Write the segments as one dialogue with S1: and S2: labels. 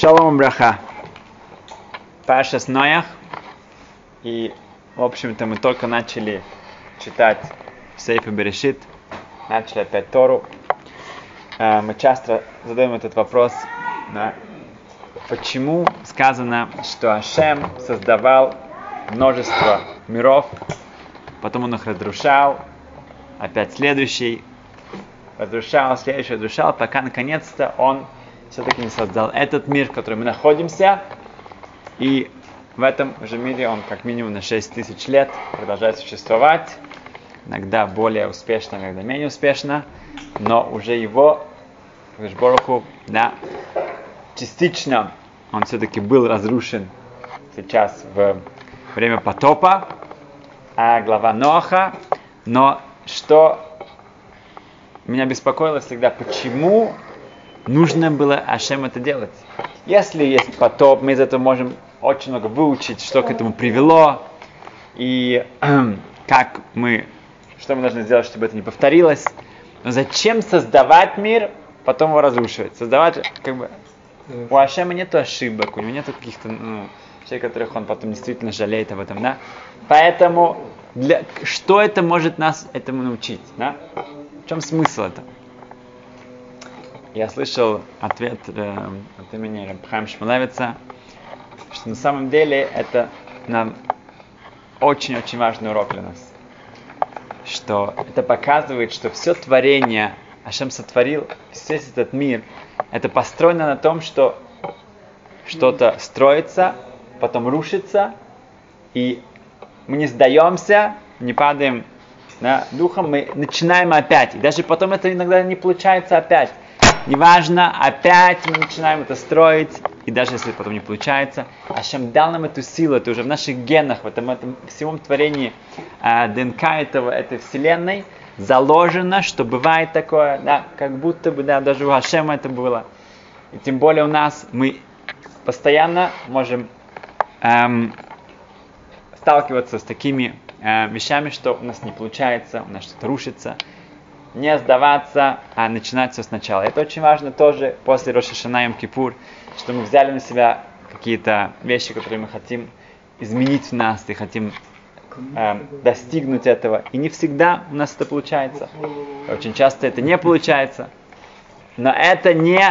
S1: Шалом браха. Паша с Ноях. И, в общем-то, мы только начали читать Сейф и Берешит. Начали опять Тору. Э, Мы часто задаем этот вопрос, да, почему сказано, что Ашем создавал множество миров, потом он их разрушал, опять следующий, разрушал, следующий разрушал, пока наконец-то он все-таки не создал этот мир, в котором мы находимся. И в этом же мире он как минимум на 6 тысяч лет продолжает существовать. Иногда более успешно, иногда менее успешно. Но уже его, Бороху, да, частично он все-таки был разрушен сейчас в время потопа, а глава Ноха. Но что меня беспокоило всегда, почему нужно было Ашем это делать. Если есть потоп, мы из этого можем очень много выучить, что к этому привело, и как мы, что мы должны сделать, чтобы это не повторилось. Но зачем создавать мир, потом его разрушивать? Создавать, как бы, у Ашема нет ошибок, у него нет каких-то ну, вещей, которых он потом действительно жалеет об этом, да? Поэтому, для, что это может нас этому научить, да? В чем смысл этого? Я слышал ответ э, от имени Рабхам Шмулевица, что на самом деле это нам очень-очень важный урок для нас. Что это показывает, что все творение, Ашем сотворил, весь этот мир, это построено на том, что что-то строится, потом рушится, и мы не сдаемся, не падаем на духом, мы начинаем опять. И даже потом это иногда не получается опять. Неважно, опять мы начинаем это строить, и даже если потом не получается, Ашем дал нам эту силу, это уже в наших генах, в этом, этом всем творении э, ДНК этого, этой вселенной заложено, что бывает такое, да, как будто бы, да, даже у Ашема это было. И тем более у нас мы постоянно можем эм, сталкиваться с такими э, вещами, что у нас не получается, у нас что-то рушится, не сдаваться, а начинать все сначала. Это очень важно тоже после Рошашана Йом Кипур, что мы взяли на себя какие-то вещи, которые мы хотим изменить в нас и хотим э, достигнуть этого. И не всегда у нас это получается. Очень часто это не получается. Но это не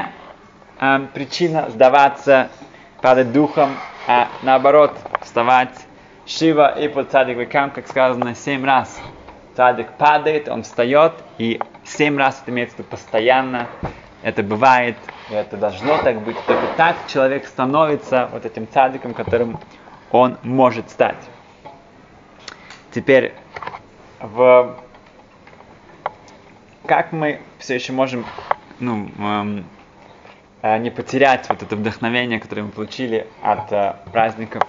S1: э, причина сдаваться, падать духом, а наоборот вставать Шива и под векам, как сказано, семь раз цадик падает, он встает, и семь раз это имеется в виду постоянно, это бывает, и это должно так быть. Только так человек становится вот этим цадиком, которым он может стать. Теперь, в... как мы все еще можем ну, эм, э, не потерять вот это вдохновение, которое мы получили от э, праздников.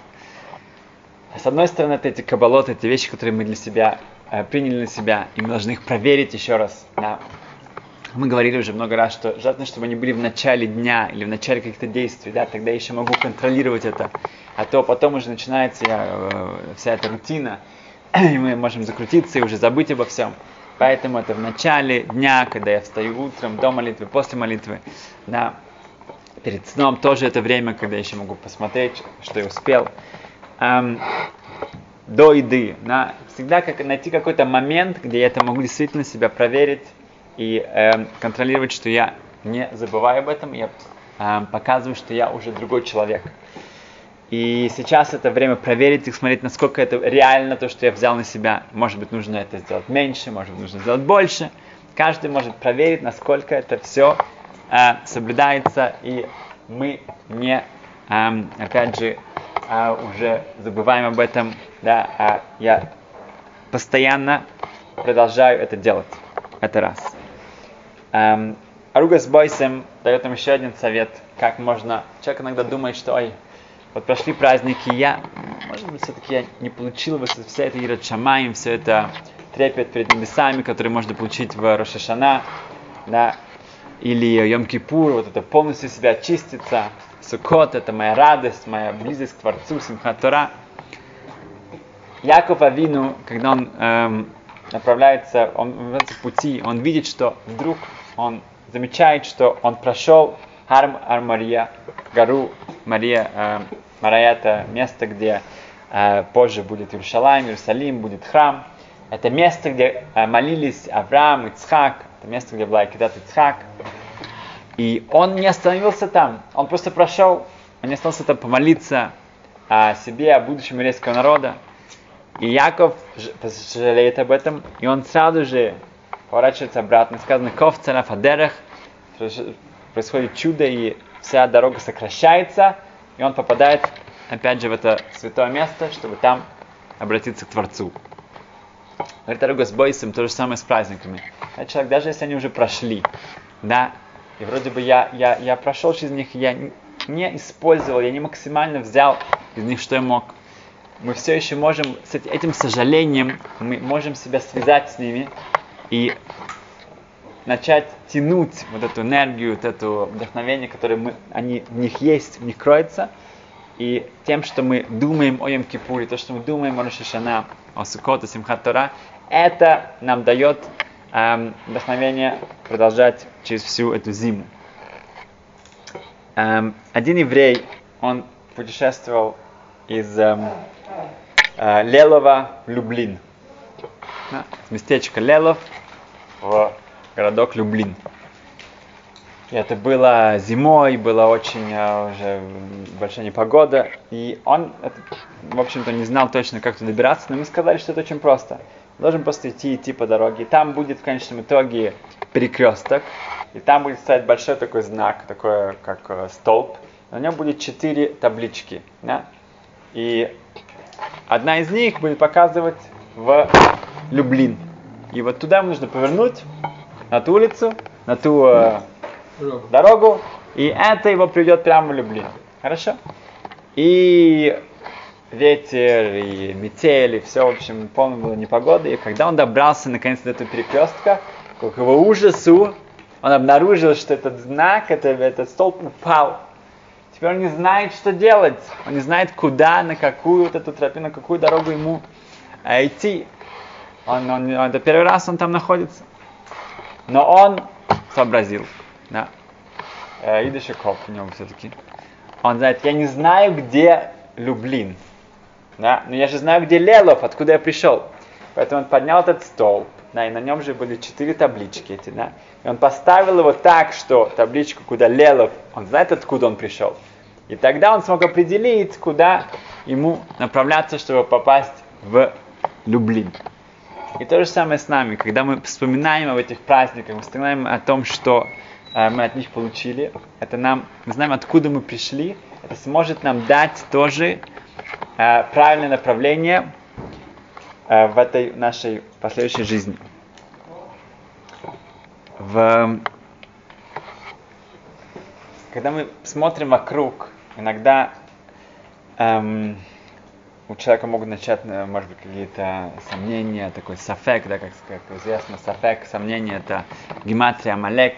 S1: С одной стороны, это эти кабалоты, эти вещи, которые мы для себя приняли на себя, и мы должны их проверить еще раз. Да. Мы говорили уже много раз, что желательно, чтобы они были в начале дня или в начале каких-то действий, да, тогда я еще могу контролировать это. А то потом уже начинается э, вся эта рутина, и мы можем закрутиться и уже забыть обо всем. Поэтому это в начале дня, когда я встаю утром, до молитвы, после молитвы, да, перед сном тоже это время, когда я еще могу посмотреть, что я успел. Эм, до еды. Да? Всегда как, найти какой-то момент, где я это могу действительно себя проверить и э, контролировать, что я не забываю об этом, я э, показываю, что я уже другой человек. И сейчас это время проверить и смотреть, насколько это реально то, что я взял на себя. Может быть, нужно это сделать меньше, может быть, нужно сделать больше. Каждый может проверить, насколько это все э, соблюдается, и мы не, э, опять же, э, уже забываем об этом да, а я постоянно продолжаю это делать. Это раз. Эм, Аруга с Бойсом дает нам еще один совет, как можно... Человек иногда думает, что, ой, вот прошли праздники, я, может быть, все-таки я не получил вот все это Ират Шамаем, все это трепет перед небесами, который можно получить в Рошашана, да, или Йом-Кипур, вот это полностью себя очиститься, Сукот, это моя радость, моя близость к Творцу, Симхатора. Яков Авину, когда он эм, направляется он, в эти пути, он видит, что вдруг он замечает, что он прошел Харм Ар-Мария, гору Мария, э, Мария это место, где э, позже будет Иерусалим, Иерусалим, будет храм. Это место, где э, молились Авраам, Ицхак, это место, где была Акидат Ицхак. И он не остановился там, он просто прошел, он не остался там помолиться о себе, о будущем еврейского народа. И Яков жалеет об этом, и он сразу же поворачивается обратно. Сказано, ков цена фадерах, происходит чудо, и вся дорога сокращается, и он попадает опять же в это святое место, чтобы там обратиться к Творцу. Говорит дорога с Бойсом, то же самое с праздниками. А человек, даже если они уже прошли, да, и вроде бы я, я, я прошел через них, я не использовал, я не максимально взял из них, что я мог. Мы все еще можем с этим сожалением, мы можем себя связать с ними и начать тянуть вот эту энергию, вот это вдохновение, которое мы, они, в них есть, в них кроется, и тем, что мы думаем о Йом-Кипуре, то, что мы думаем о Рошишана, о Сукот, о Симхат Тора, это нам дает эм, вдохновение продолжать через всю эту зиму. Эм, один еврей, он путешествовал из эм, э, Лелова в Люблин. Да, местечко Лелов в городок Люблин. И это было зимой, была очень uh, уже большая непогода, и он, это, в общем-то, не знал точно, как туда добираться, но мы сказали, что это очень просто. Должен просто идти, идти по дороге, и там будет в конечном итоге перекресток, и там будет стоять большой такой знак, такой как uh, столб, на нем будет четыре таблички, да? и одна из них будет показывать в Люблин. И вот туда нужно повернуть, на ту улицу, на ту э, дорогу, и это его приведет прямо в Люблин. Хорошо? И ветер, и метель, и все, в общем, полно было непогоды. И когда он добрался наконец до этого перекрестка, к его ужасу, он обнаружил, что этот знак, это, этот столб упал. Теперь он не знает, что делать. Он не знает, куда, на какую вот эту тропу, на какую дорогу ему а, идти. Он, он, он, это первый раз он там находится. Но он сообразил, да. Э, Идыша коп у него все-таки. Он знает, я не знаю, где Люблин, да, но я же знаю, где Лелов, откуда я пришел. Поэтому он поднял этот стол, да, и на нем же были четыре таблички эти, да. И он поставил его так, что табличку, куда Лелов, он знает, откуда он пришел. И тогда он смог определить, куда ему направляться, чтобы попасть в Люблин. И то же самое с нами, когда мы вспоминаем об этих праздниках, мы вспоминаем о том, что э, мы от них получили, это нам, мы знаем, откуда мы пришли, это сможет нам дать тоже правильное направление э, в этой нашей последующей жизни. В, когда мы смотрим вокруг, иногда эм, у человека могут начать, э, может быть, какие-то сомнения, такой сафек, да, как, как известно, сафек, сомнения, это гематрия Малек,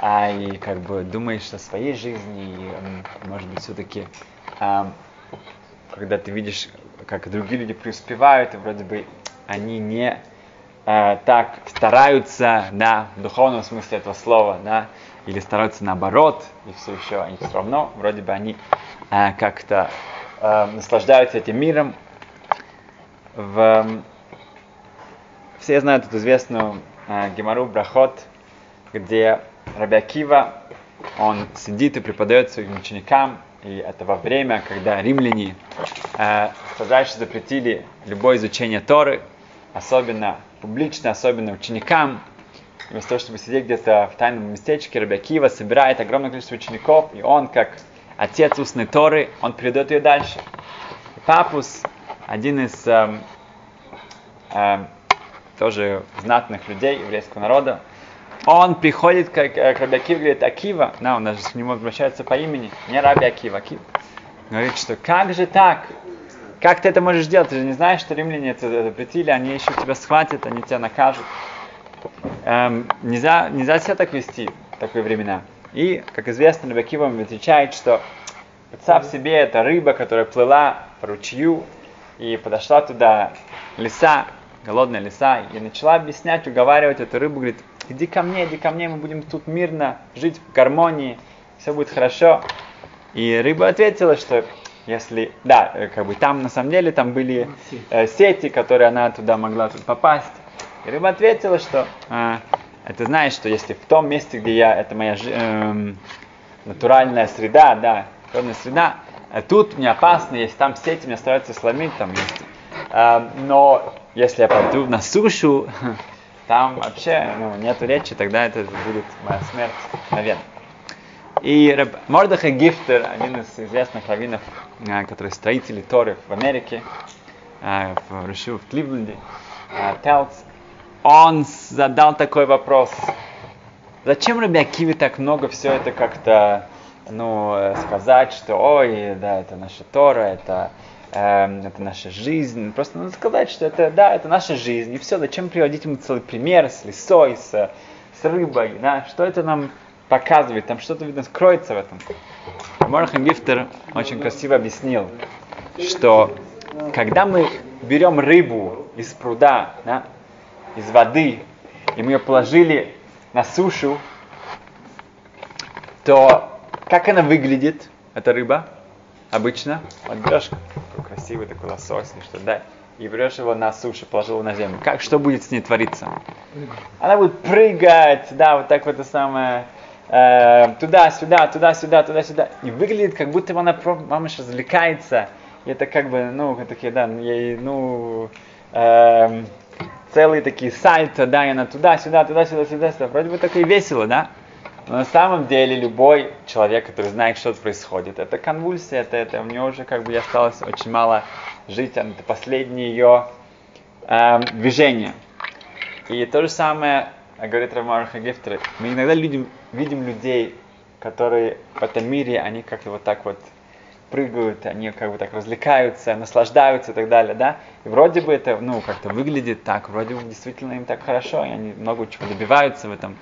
S1: а и как бы думаешь о своей жизни, и, может быть, все-таки, а, когда ты видишь, как другие люди преуспевают, и вроде бы они не а, так стараются, да, в духовном смысле этого слова, да, или стараются наоборот, и все еще, они все равно, вроде бы они а, как-то э, наслаждаются этим миром. В, все знают эту известную э, Гемару Брахот, где Рабиакива, он сидит и преподает своим ученикам, и это во время, когда римляне э, строжайше запретили любое изучение Торы, особенно публично, особенно ученикам. Вместо того, чтобы сидеть где-то в тайном местечке, Рабиакива собирает огромное количество учеников, и он, как отец устной Торы, он передает ее дальше. Папус, один из эм, эм, тоже знатных людей еврейского народа, он приходит к, к Раби Акиве, говорит, Акива, да, он даже к нему обращается по имени, не Раби Акива, Акива. Говорит, что как же так? Как ты это можешь делать? Ты же не знаешь, что римляне это запретили, они еще тебя схватят, они тебя накажут. Эм, нельзя, нельзя себя так вести в такие времена. И, как известно, Рабакива отвечает, что представь себе, это рыба, которая плыла по ручью, и подошла туда лиса, голодная лиса, и начала объяснять, уговаривать эту рыбу, говорит, иди ко мне, иди ко мне, мы будем тут мирно жить в гармонии, все будет хорошо. И рыба ответила, что если, да, э, как бы там на самом деле там были э, сети, которые она туда могла тут попасть. И рыба ответила, что э, это знаешь, что если в том месте, где я, это моя э, натуральная среда, да, природная среда, а тут мне опасно, если там сети мне стараются сломить, там есть. Э, но если я пойду на сушу, там вообще ну, нет речи, тогда это будет моя смерть, наверное. И Мордахай Гифтер, один из известных раввинов, э, который строитель Торы в Америке, э, в Рушу, в Кливленде, э, Телц, он задал такой вопрос. Зачем Раби Акиве так много все это как-то ну, сказать, что ой, да, это наша Тора, это, э, это наша жизнь. Просто надо сказать, что это, да, это наша жизнь. И все, зачем приводить ему целый пример с лисой, с, с рыбой, да, что это нам показывает, там что-то, видно, скроется в этом. Морхан Гифтер очень красиво объяснил, что когда мы берем рыбу из пруда, да, из воды, и мы ее положили на сушу, то как она выглядит, эта рыба, обычно? Вот берешь такой красивый такой лосось или что, да, и берешь его на суше, положил его на землю. Как, что будет с ней твориться? Она будет прыгать, да, вот так вот это самое, э, туда-сюда, туда-сюда, туда-сюда. И выглядит, как будто она мамыш развлекается. И это как бы, ну, такие, да, ей, ну, э, целые такие сальто, да, и она туда-сюда, туда-сюда, сюда-сюда. Вроде бы так и весело, да? Но на самом деле любой человек, который знает, что происходит, это конвульсия, это, это у нее уже как бы осталось очень мало жить, это последнее ее э, движение. И то же самое говорит Рамараха Гефтер. Мы иногда видим, видим людей, которые в этом мире, они как-то вот так вот прыгают, они как бы так развлекаются, наслаждаются и так далее, да? И вроде бы это, ну, как-то выглядит так, вроде бы действительно им так хорошо, и они много чего добиваются в этом.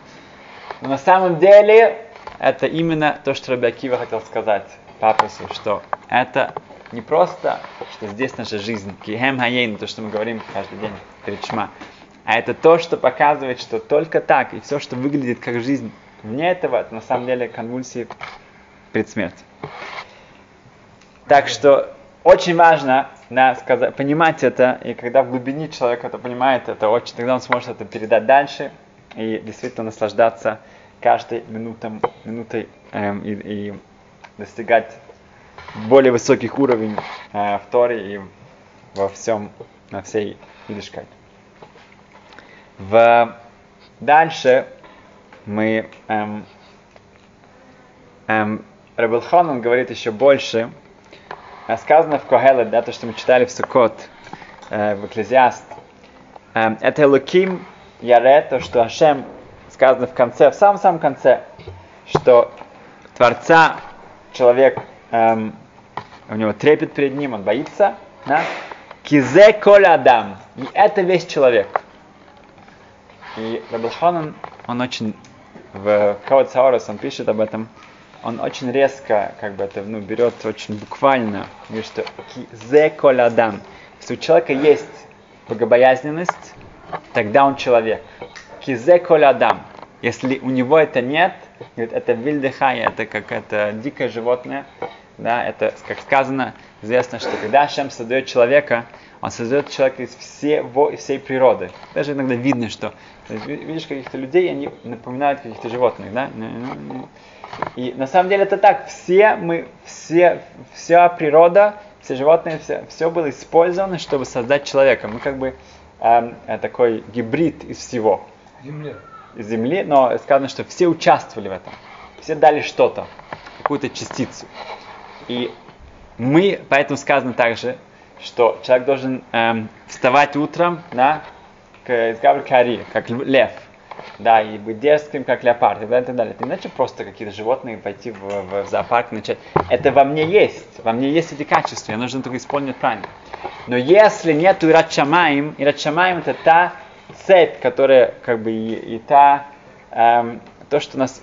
S1: Но на самом деле это именно то, что Рабиакива хотел сказать папусу, что это не просто, что здесь наша жизнь, кихем хаейн, то, что мы говорим каждый день перед шма, а это то, что показывает, что только так, и все, что выглядит как жизнь вне этого, это на самом деле конвульсии перед смертью. Так что очень важно да, сказать, понимать это, и когда в глубине человек это понимает, это очень, тогда он сможет это передать дальше и действительно наслаждаться каждой минутом, минутой эм, и, и достигать более высоких уровней э, в Торе и во всем, на всей Идишкайте. В... Дальше мы эм, эм, Рабелхан, он говорит еще больше, сказано в Когеле, да, то, что мы читали в Сукот, э, в Экклезиаст, э, это Луким Яре, то, что Ашем сказано в конце, в самом-самом конце, что Творца человек, эм, у него трепет перед ним, он боится, да? Кизе коля адам. И это весь человек. И Рабелханан, он очень, в Кават Саорас он пишет об этом, он очень резко, как бы это, ну, берет очень буквально, говорит, что зе колядам. Если у человека есть богобоязненность, тогда он человек. Кизе колядам. Если у него это нет, говорит, это вильдехая, это как это дикое животное, да, это, как сказано, известно, что когда Шем создает человека, он создает человека из всего, из всей природы. Даже иногда видно, что видишь каких-то людей, они напоминают каких-то животных, да? Ну, ну, ну. И на самом деле это так. Все мы, все, вся природа, все животные, все, все было использовано, чтобы создать человека. Мы как бы э, такой гибрид из всего.
S2: Земля.
S1: Из земли, но сказано, что все участвовали в этом. Все дали что-то, какую-то частицу. И мы, поэтому сказано также, что человек должен эм, вставать утром, да, к Кари, как лев да, и быть дерзким, как леопард, и так далее, и так далее. Это иначе просто какие-то животные пойти в, в, в зоопарк и начать. Это во мне есть, во мне есть эти качества, я нужно только исполнить правильно. Но если нету Ират Шамаем это та цепь, которая как бы и, и та, эм, то, что нас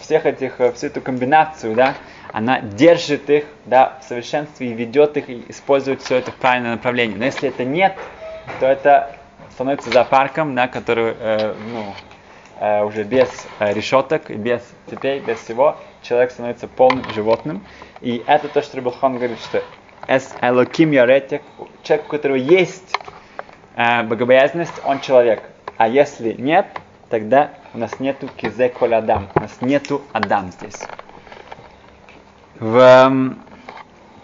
S1: всех этих, э, всю эту комбинацию, да, она держит их, да, в совершенстве и ведет их, и использует все это в правильное направление. Но если это нет, то это становится зоопарком, да, который, э, ну, э, уже без э, решеток, без цепей, без всего, человек становится полным животным. И это то, что Рабахан говорит, что «эс элоким яретик», человек, у которого есть э, богобоязненность, он человек. А если нет, тогда у нас нету кизе коль адам, у нас нету адам здесь. В, эм,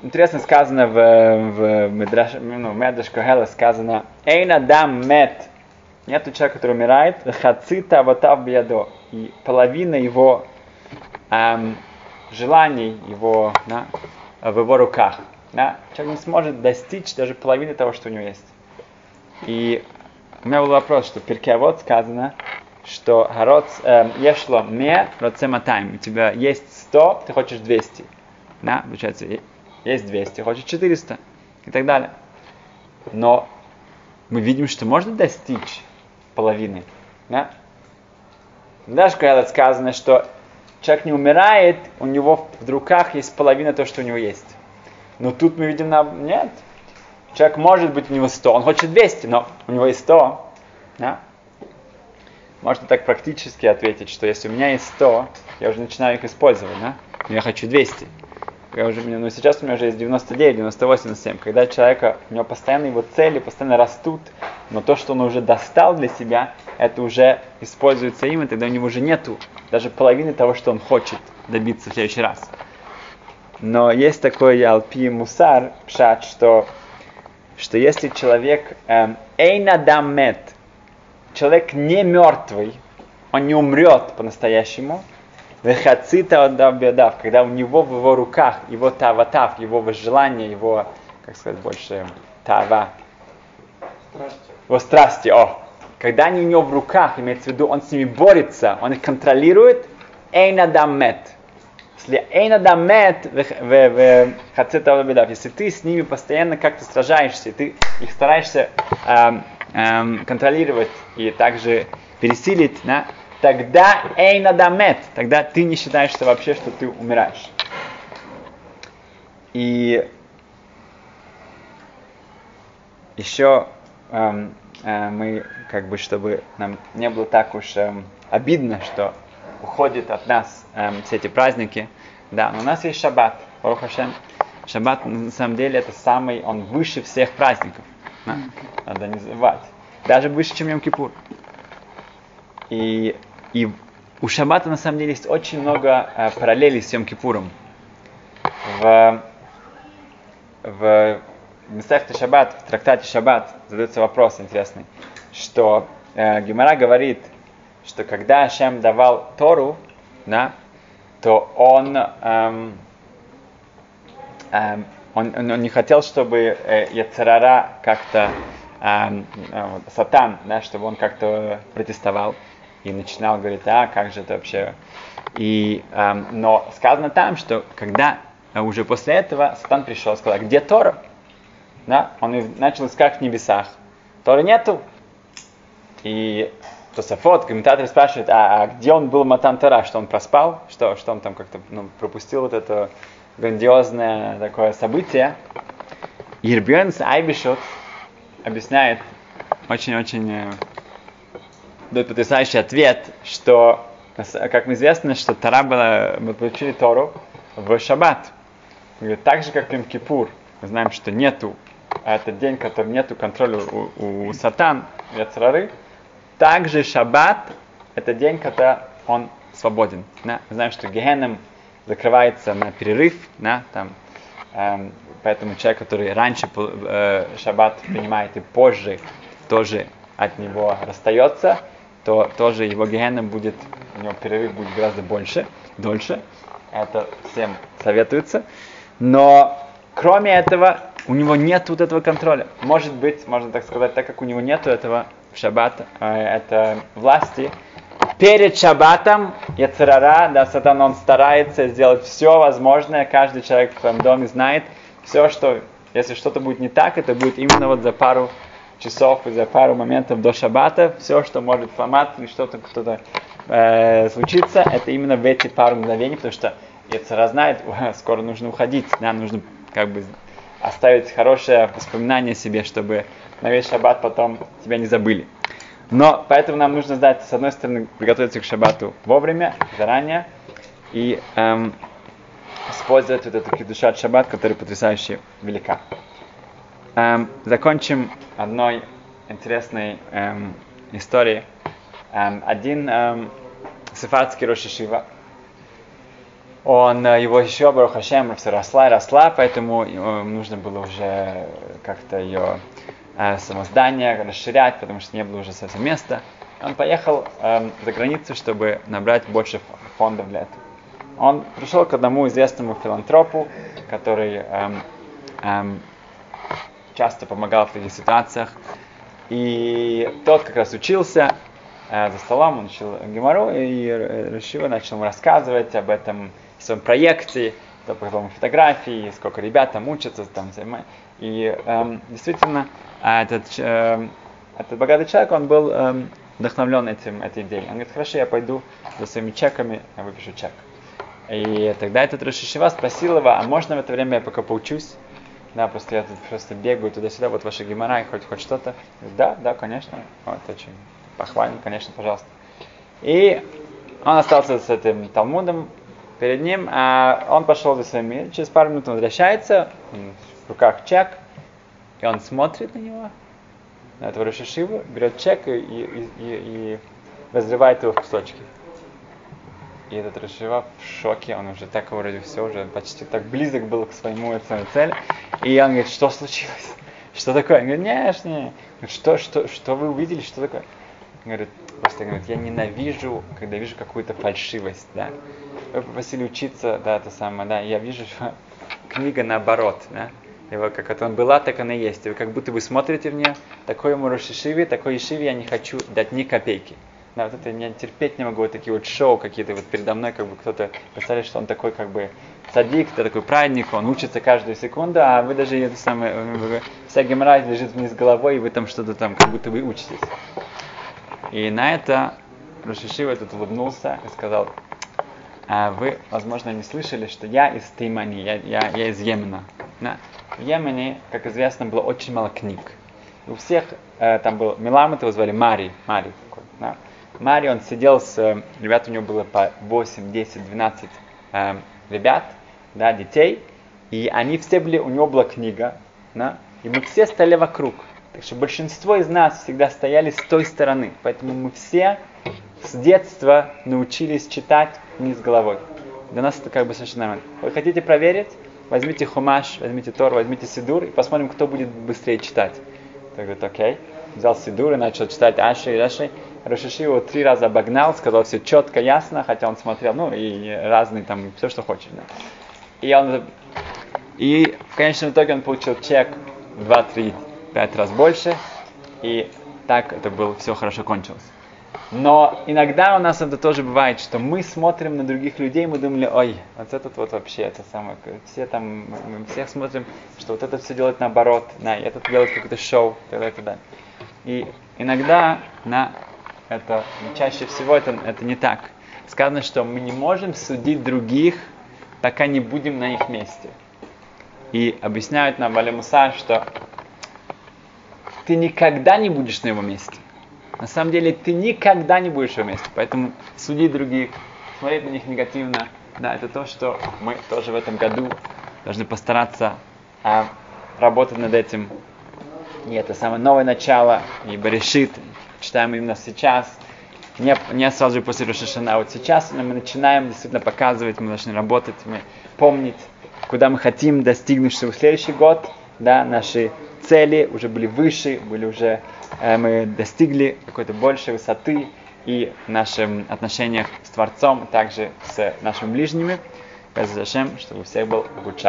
S1: интересно сказано в, в Медраш, ну, Медраш сказано «Эйн адам мет» Нету человека, который умирает, хацита ватав биядо, и половина его эм, желаний, его, да, в его руках. Да? Человек не сможет достичь даже половины того, что у него есть. И у меня был вопрос, что в Перке вот сказано, что Харот э, ешло ме роцематайм. У тебя есть 100, ты хочешь 200. Да, получается, есть 200, хочешь 400 и так далее. Но мы видим, что можно достичь половины. Да? Даже когда сказано, что человек не умирает, у него в руках есть половина того, что у него есть. Но тут мы видим, на... нет. Человек может быть у него 100, он хочет 200, но у него есть 100. Да? Можно так практически ответить, что если у меня есть 100, я уже начинаю их использовать, да? но я хочу 200 я уже, ну, сейчас у меня уже есть 99, 98, 97. Когда человека, у него постоянно его цели постоянно растут, но то, что он уже достал для себя, это уже используется им, и тогда у него уже нету даже половины того, что он хочет добиться в следующий раз. Но есть такой Алпи Мусар, пшат, что, что если человек эм, эйнадамет, человек не мертвый, он не умрет по-настоящему, Вехацита отдав когда у него в его руках, его таватав, его возжелание, его, как сказать больше, тава. Страсти. Его страсти, о. Когда они у него в руках, имеется в виду, он с ними борется, он их контролирует, эйнадамет. Если эйнадамет, если ты с ними постоянно как-то сражаешься, ты их стараешься эм, эм, контролировать и также пересилить, да, тогда эйнадамет, тогда ты не считаешь что вообще, что ты умираешь. И еще эм, э, мы, как бы, чтобы нам не было так уж эм, обидно, что уходит от нас эм, все эти праздники, да, но у нас есть шаббат, Хашем. Шаббат, на самом деле, это самый, он выше всех праздников. Да? Надо не забывать. Даже выше, чем Йом-Кипур. И и у Шаббата на самом деле есть очень много э, параллелей с Йом-Кипуром. В, в Месахте Шаббат, в трактате Шаббат задается вопрос интересный, что э, Гемара говорит, что когда Ашем давал Тору, да, то он, эм, эм, он, он, он не хотел, чтобы э, Яцерара как-то, эм, э, Сатан, да, чтобы он как-то протестовал и начинал говорить, а как же это вообще. И, эм, но сказано там, что когда э, уже после этого Сатан пришел, сказал, где Тора? Да? Он начал искать в небесах. Тора нету. И Тософот, комментатор спрашивает, а, а где он был Матан Тора, что он проспал, что, что он там как-то ну, пропустил вот это грандиозное такое событие. Ирбьонс Айбишот объясняет очень-очень э, дает потрясающий ответ, что, как мы известно, что Тара была, мы получили Тору в Шаббат. Говорит, так же, как Йом Кипур, мы знаем, что нету, а это день, который нету контроля у, у, у сатан, яцрары, также Шаббат это день, когда он свободен. Да? Мы знаем, что Гехеном закрывается на перерыв, да, там, эм, поэтому человек, который раньше э, шаббат принимает и позже тоже от него расстается, то тоже его гена будет, у него перерыв будет гораздо больше, дольше. Это всем советуется. Но кроме этого, у него нет вот этого контроля. Может быть, можно так сказать, так как у него нет этого в шаббат, э, это власти, перед шаббатом Яцерара, да, сатан, он старается сделать все возможное, каждый человек в своем доме знает все, что, если что-то будет не так, это будет именно вот за пару часов за пару моментов до шаббата, все, что может сломаться или что-то кто-то э, случится, это именно в эти пару мгновений, потому что Яцера знает, скоро нужно уходить, да, нужно как бы оставить хорошее воспоминание себе, чтобы на весь шаббат потом тебя не забыли. Но поэтому нам нужно знать, с одной стороны, приготовиться к шабату вовремя, заранее, и эм, использовать вот эту кидушат шаббат, который потрясающе велика. Эм, закончим одной интересной эм, историей. Эм, один эм, сефардский Рошишива, он, э, его еще Барухашем все росла и росла, поэтому нужно было уже как-то ее э, самоздание расширять, потому что не было уже совсем места. Он поехал э, за границу, чтобы набрать больше фондов для этого. Он пришел к одному известному филантропу, который эм, эм, часто помогал в таких ситуациях. И тот как раз учился э, за столом, он учил Гемору, и Рашива начал ему рассказывать об этом своем проекте, потом фотографии, сколько ребят там учатся, там, и эм, действительно этот, э, этот богатый человек, он был эм, вдохновлен этим, этой идеей. Он говорит, хорошо, я пойду за своими чеками, я выпишу чек. И тогда этот Рошишева спросил его, а можно в это время я пока поучусь? Да, я тут просто бегаю туда-сюда, вот ваша гемора, хоть, хоть что-то. Да, да, конечно. Вот, очень похвально, конечно, пожалуйста. И он остался с этим Талмудом перед ним, а он пошел за своими. Через пару минут он возвращается, в руках чек, и он смотрит на него, на этого Рошишиву, берет чек и, и, и, и разрывает его в кусочки. И этот Рашива в шоке, он уже так вроде все, уже почти так близок был к своему этому цели. И он говорит, что случилось? Что такое? Он говорит, нет, не. Что, что, что вы увидели, что такое? Он говорит, просто говорит, я ненавижу, когда вижу какую-то фальшивость, да. Вы попросили учиться, да, это самое, да, я вижу, что книга наоборот, да. Его как это он была, так она есть. И вы как будто вы смотрите в нее, такой ему Рошишиве, такой Ишиве я не хочу дать ни копейки. Да, вот это я терпеть не могу, вот такие вот шоу какие-то вот передо мной, как бы кто-то представляет, что он такой как бы садик, ты такой праведник, он учится каждую секунду, а вы даже это самое, вся геморрой лежит вниз головой, и вы там что-то там, как будто вы учитесь. И на это Рошишива тут улыбнулся и сказал, а вы, возможно, не слышали, что я из Теймани, я, я, я из Йемена. Да. В Йемене, как известно, было очень мало книг. У всех э, там был Миламут, его звали Мари, Мари. Да. Мари, он сидел с, э, ребят у него было по 8, 10, 12 э, ребят, да, детей, и они все были, у него была книга, да, и мы все стояли вокруг. Так что большинство из нас всегда стояли с той стороны, поэтому мы все с детства научились читать вниз головой. Для нас это как бы совершенно нормально. Вы хотите проверить? Возьмите хумаш, возьмите тор, возьмите сидур и посмотрим, кто будет быстрее читать. Так говорит, окей. Взял сидур и начал читать Аши, Аши. Рашиши его три раза обогнал, сказал все четко, ясно, хотя он смотрел, ну, и разные там, все, что хочешь. Да. И он, и в конечном итоге он получил чек 2, 3, 5 раз больше, и так это было, все хорошо кончилось. Но иногда у нас это тоже бывает, что мы смотрим на других людей, мы думали, ой, вот этот вот вообще, это самое, все там, мы всех смотрим, что вот это все делает наоборот, на, этот делает какое-то шоу, и так далее. И иногда на это чаще всего это, это не так. Сказано, что мы не можем судить других, пока не будем на их месте. И объясняют нам Валя Муса, что ты никогда не будешь на его месте. На самом деле ты никогда не будешь на его месте. Поэтому судить других, смотреть на них негативно, да, это то, что мы тоже в этом году должны постараться а, работать над этим. И это самое новое начало, ибо решит, читаем именно сейчас, не, не сразу же после Рошашана, а вот сейчас мы начинаем действительно показывать, мы должны работать, мы помнить, куда мы хотим достигнуть, чтобы в следующий год, да, наши цели уже были выше, были уже, э, мы достигли какой-то большей высоты и в наших отношениях с Творцом, также с нашими ближними. Без чтобы у всех был Гуд